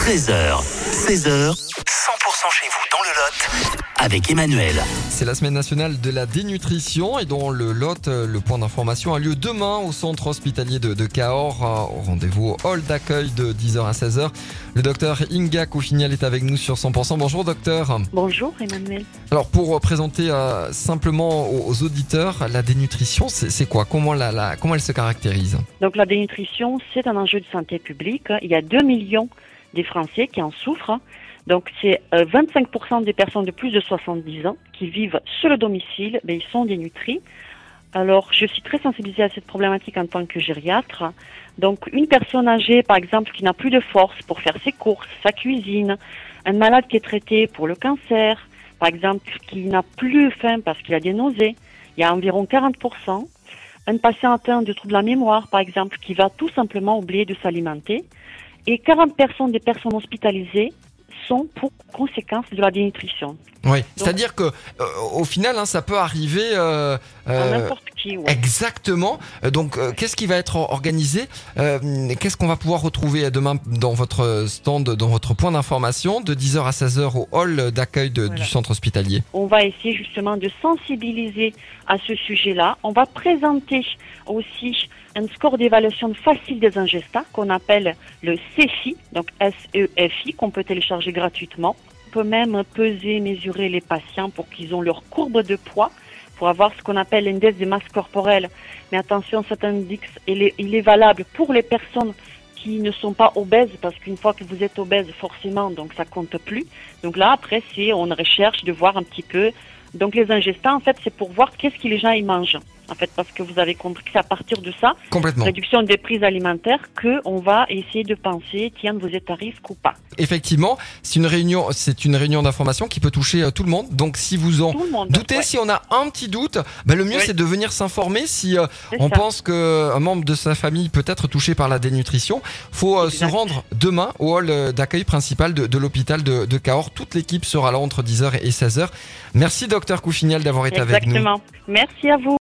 13h, 16h, 100% chez vous dans le Lot avec Emmanuel. C'est la semaine nationale de la dénutrition et dont le Lot, le point d'information, a lieu demain au centre hospitalier de, de Cahors. euh, au Rendez-vous au hall d'accueil de 10h à 16h. Le docteur Inga Coufinial est avec nous sur 100%. Bonjour docteur. Bonjour Emmanuel. Alors pour présenter euh, simplement aux, aux auditeurs, la dénutrition, c'est c'est quoi? Comment, la, la- comment elle se caractérise? Donc la dénutrition, c'est un enjeu de santé publique. Il y a 2 millions des Français qui en souffrent. Donc c'est euh, 25% des personnes de plus de 70 ans qui vivent sur le domicile, mais ils sont dénutris. Alors je suis très sensibilisée à cette problématique en tant que gériatre. Donc une personne âgée, par exemple, qui n'a plus de force pour faire ses courses, sa cuisine, un malade qui est traité pour le cancer, par exemple, qui n'a plus faim parce qu'il a des nausées, il y a environ 40%. un patient atteint de troubles de la mémoire, par exemple, qui va tout simplement oublier de s'alimenter. Et 40% des personnes hospitalisées sont pour conséquence de la dénutrition. Oui, c'est-à-dire que euh, au final, hein, ça peut arriver euh, À euh, n'importe qui, ouais. Exactement. Euh, Donc, qu'est-ce qui va être organisé Qu'est-ce qu'on va pouvoir retrouver demain dans votre stand, dans votre point d'information, de 10h à 16h au hall d'accueil de- Voilà. du centre hospitalier? On va essayer justement de sensibiliser à ce sujet-là. On va présenter aussi un score d'évaluation facile des ingestats qu'on appelle le CEFI, donc S-E-F-I, qu'on peut télécharger gratuitement. On peut même peser, mesurer les patients pour qu'ils ont leur courbe de poids pour avoir ce qu'on appelle l'index de masse corporelle. Mais attention, cet est, il est valable pour les personnes qui ne sont pas obèses, parce qu'une fois que vous êtes obèse, forcément, donc ça compte plus. Donc là, après, c'est on recherche de voir un petit peu. Donc les ingestats, en fait, c'est pour voir qu'est-ce que les gens y mangent. En fait, parce que vous avez compris que c'est à partir de ça, Complètement. réduction des prises alimentaires, que on va essayer de penser, tiens, vous êtes à risque ou pas. Effectivement, c'est une réunion, c'est une réunion d'information qui peut toucher euh, tout le monde. Donc, si vous en monde. doutez, ouais, si on a un petit doute, ben, le mieux Oui. c'est de venir s'informer. Si euh, on ça. pense qu'un membre de sa famille peut être touché par la dénutrition, faut euh, se rendre demain au hall euh, d'accueil principal de, de l'hôpital de, de Cahors. Toute l'équipe sera là entre 10h et 16h. Merci docteur Coufinial d'avoir été avec nous. Merci à vous.